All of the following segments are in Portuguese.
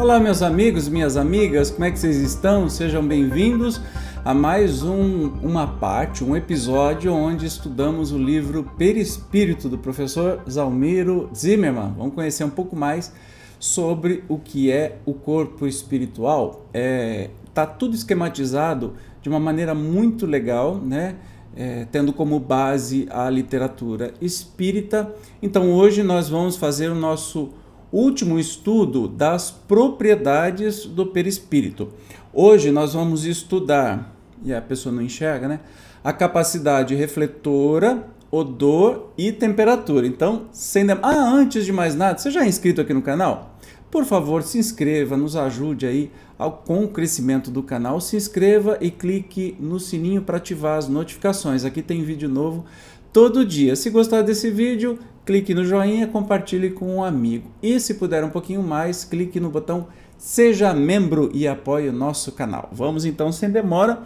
Olá, meus amigos, minhas amigas, como é que vocês estão? Sejam bem-vindos a mais um, uma parte, um episódio onde estudamos o livro Perispírito do professor Zalmiro Zimmermann. Vamos conhecer um pouco mais sobre o que é o corpo espiritual. É, tá tudo esquematizado de uma maneira muito legal, né? É, tendo como base a literatura espírita. Então hoje nós vamos fazer o nosso último estudo das propriedades do perispírito. Hoje nós vamos estudar, e a pessoa não enxerga, né? A capacidade refletora, odor e temperatura. Então, sem dem... Ah, antes de mais nada, você já é inscrito aqui no canal? Por favor, se inscreva, nos ajude aí com o crescimento do canal. Se inscreva e clique no sininho para ativar as notificações. Aqui tem vídeo novo todo dia. Se gostar desse vídeo, clique no joinha, compartilhe com um amigo. E se puder um pouquinho mais, clique no botão Seja Membro e apoie o nosso canal. Vamos então, sem demora,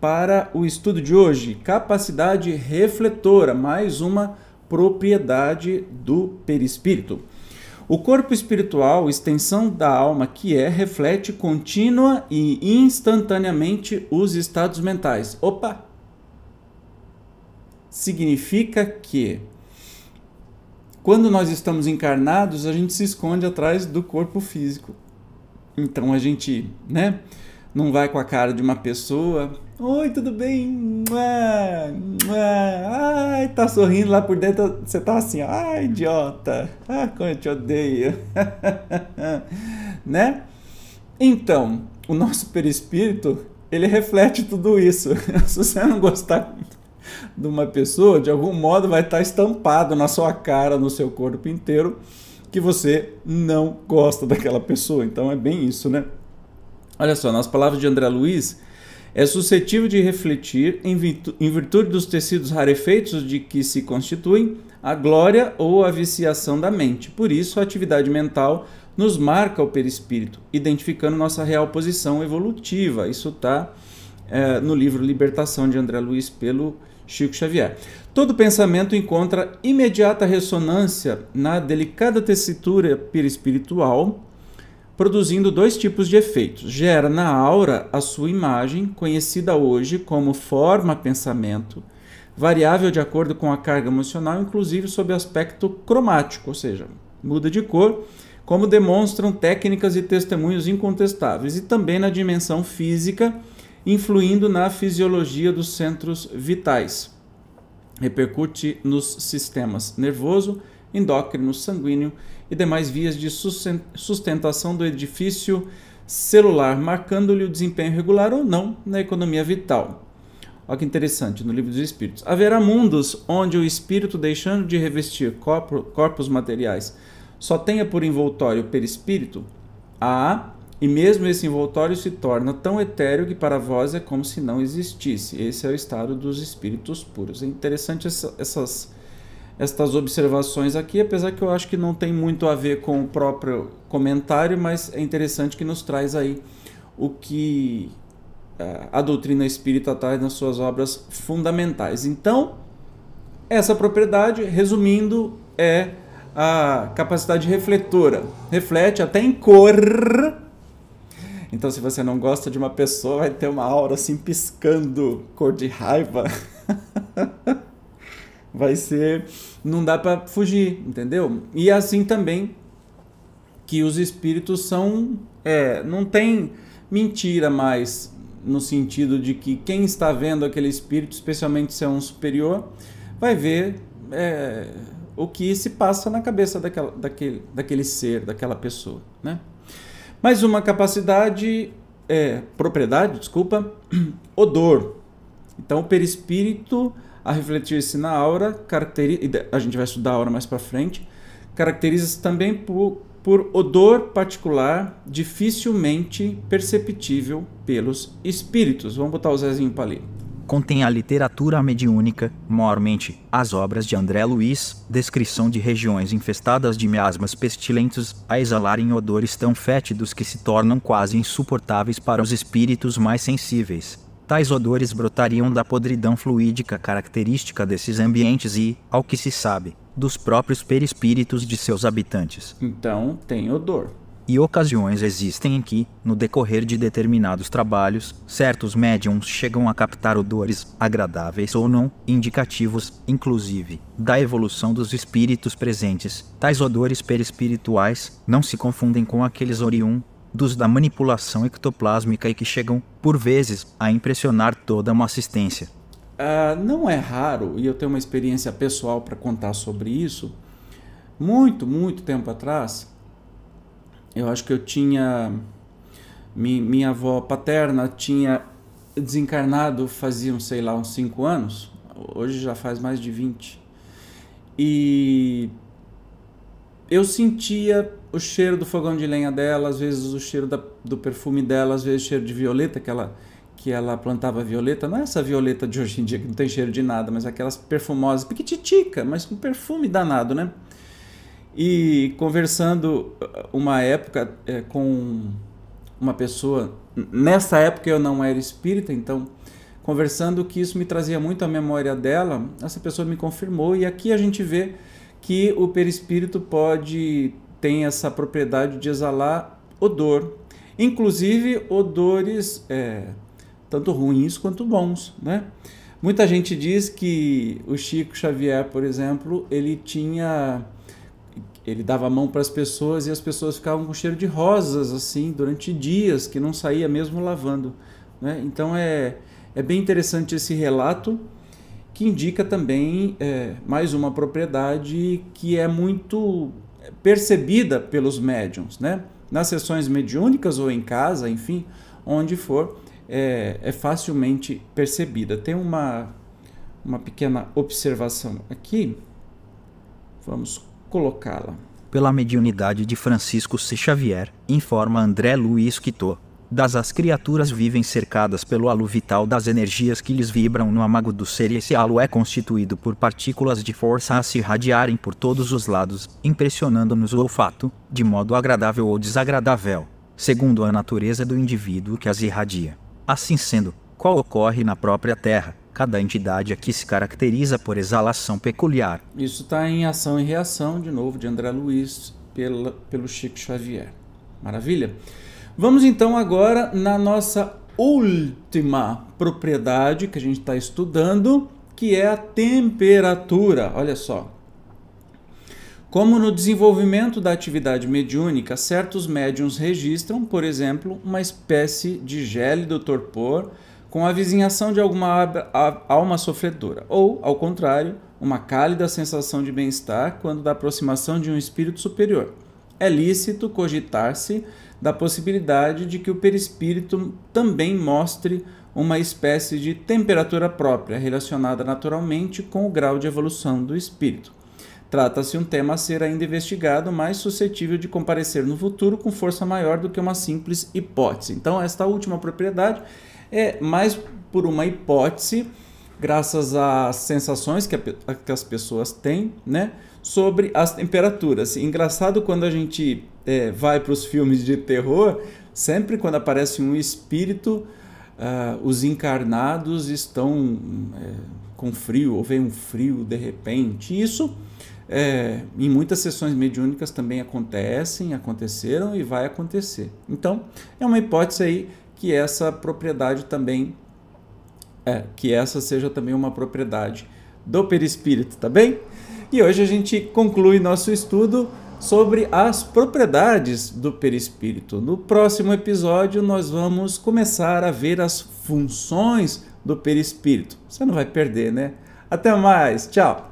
para o estudo de hoje: Capacidade refletora, mais uma propriedade do perispírito. O corpo espiritual, extensão da alma que é, reflete contínua e instantaneamente os estados mentais. Opa! Significa que quando nós estamos encarnados, a gente se esconde atrás do corpo físico. Então a gente, né, não vai com a cara de uma pessoa. Oi, tudo bem? Ai, tá sorrindo lá por dentro, você tá assim, ai, idiota. Ah, como eu te odeio. né? Então, o nosso perispírito, ele reflete tudo isso. Se você não gostar de uma pessoa, de algum modo vai estar estampado na sua cara, no seu corpo inteiro, que você não gosta daquela pessoa. Então é bem isso, né? Olha só, nas palavras de André Luiz, é suscetível de refletir, em virtude dos tecidos rarefeitos de que se constituem, a glória ou a viciação da mente. Por isso, a atividade mental nos marca o perispírito, identificando nossa real posição evolutiva. Isso está é, no livro Libertação de André Luiz pelo Chico Xavier. Todo pensamento encontra imediata ressonância na delicada tessitura perispiritual, produzindo dois tipos de efeitos. Gera na aura a sua imagem, conhecida hoje como forma-pensamento, variável de acordo com a carga emocional, inclusive sob aspecto cromático, ou seja, muda de cor, como demonstram técnicas e testemunhos incontestáveis, e também na dimensão física influindo na fisiologia dos centros vitais. Repercute nos sistemas nervoso, endócrino, sanguíneo e demais vias de sustentação do edifício celular, marcando-lhe o desempenho regular ou não na economia vital. Olha que interessante, no livro dos Espíritos. Haverá mundos onde o espírito, deixando de revestir corpos materiais, só tenha por envoltório o perispírito? Há e mesmo esse envoltório se torna tão etéreo que para vós é como se não existisse. Esse é o estado dos espíritos puros. É interessante essa, essas, estas observações aqui, apesar que eu acho que não tem muito a ver com o próprio comentário, mas é interessante que nos traz aí o que é, a doutrina espírita traz nas suas obras fundamentais. Então, essa propriedade, resumindo, é a capacidade refletora. Reflete até em cor então, se você não gosta de uma pessoa, vai ter uma aura assim piscando, cor de raiva. vai ser. Não dá para fugir, entendeu? E assim também que os espíritos são. É, não tem mentira mais no sentido de que quem está vendo aquele espírito, especialmente se é um superior, vai ver é, o que se passa na cabeça daquela, daquele, daquele ser, daquela pessoa, né? Mais uma capacidade, é, propriedade, desculpa, odor. Então, o perispírito, a refletir-se na aura, caracteriza, a gente vai estudar a aura mais para frente, caracteriza-se também por, por odor particular, dificilmente perceptível pelos espíritos. Vamos botar o Zezinho para ler contém a literatura mediúnica, maiormente as obras de André Luiz, descrição de regiões infestadas de miasmas pestilentes a exalarem odores tão fétidos que se tornam quase insuportáveis para os espíritos mais sensíveis. Tais odores brotariam da podridão fluídica característica desses ambientes e, ao que se sabe, dos próprios perispíritos de seus habitantes. Então tem odor. E ocasiões existem em que, no decorrer de determinados trabalhos, certos médiums chegam a captar odores, agradáveis ou não, indicativos, inclusive, da evolução dos espíritos presentes. Tais odores perispirituais não se confundem com aqueles oriun dos da manipulação ectoplásmica e que chegam, por vezes, a impressionar toda uma assistência. Uh, não é raro, e eu tenho uma experiência pessoal para contar sobre isso, muito, muito tempo atrás, eu acho que eu tinha. Mi, minha avó paterna tinha desencarnado faziam, sei lá, uns 5 anos. Hoje já faz mais de 20. E eu sentia o cheiro do fogão de lenha dela, às vezes o cheiro da, do perfume dela, às vezes o cheiro de violeta que ela que ela plantava violeta, não é essa violeta de hoje em dia que não tem cheiro de nada, mas aquelas perfumosas, piquititica, mas com perfume danado, né? E conversando uma época é, com uma pessoa, nessa época eu não era espírita, então conversando que isso me trazia muito à memória dela, essa pessoa me confirmou e aqui a gente vê que o perispírito pode tem essa propriedade de exalar odor, inclusive odores é, tanto ruins quanto bons, né? Muita gente diz que o Chico Xavier, por exemplo, ele tinha ele dava a mão para as pessoas e as pessoas ficavam com cheiro de rosas assim durante dias que não saía mesmo lavando. Né? Então é, é bem interessante esse relato que indica também é, mais uma propriedade que é muito percebida pelos médiums, né? Nas sessões mediúnicas ou em casa, enfim, onde for, é, é facilmente percebida. Tem uma, uma pequena observação aqui. Vamos colocá-la. Pela mediunidade de Francisco C. Xavier, informa André Luiz Quito. Das as criaturas vivem cercadas pelo halo vital das energias que lhes vibram no amago do ser e esse halo é constituído por partículas de força a se irradiarem por todos os lados, impressionando-nos o olfato, de modo agradável ou desagradável, segundo a natureza do indivíduo que as irradia. Assim sendo, qual ocorre na própria Terra, Cada entidade aqui se caracteriza por exalação peculiar. Isso está em ação e reação, de novo, de André Luiz, pela, pelo Chico Xavier. Maravilha? Vamos então agora na nossa última propriedade que a gente está estudando, que é a temperatura. Olha só. Como no desenvolvimento da atividade mediúnica, certos médiums registram, por exemplo, uma espécie de gélido torpor com a vizinhação de alguma alma sofredora, ou, ao contrário, uma cálida sensação de bem-estar quando da aproximação de um espírito superior. É lícito cogitar-se da possibilidade de que o perispírito também mostre uma espécie de temperatura própria, relacionada naturalmente com o grau de evolução do espírito. Trata-se um tema a ser ainda investigado, mais suscetível de comparecer no futuro com força maior do que uma simples hipótese. Então, esta última propriedade é mais por uma hipótese, graças às sensações que, a, que as pessoas têm, né? Sobre as temperaturas. Engraçado quando a gente é, vai para os filmes de terror, sempre quando aparece um espírito, uh, os encarnados estão é, com frio, ou vem um frio de repente. Isso é, em muitas sessões mediúnicas também acontecem, aconteceram e vai acontecer. Então, é uma hipótese aí que essa propriedade também é, que essa seja também uma propriedade do perispírito, tá bem? E hoje a gente conclui nosso estudo sobre as propriedades do perispírito. No próximo episódio nós vamos começar a ver as funções do perispírito. Você não vai perder, né? Até mais, tchau.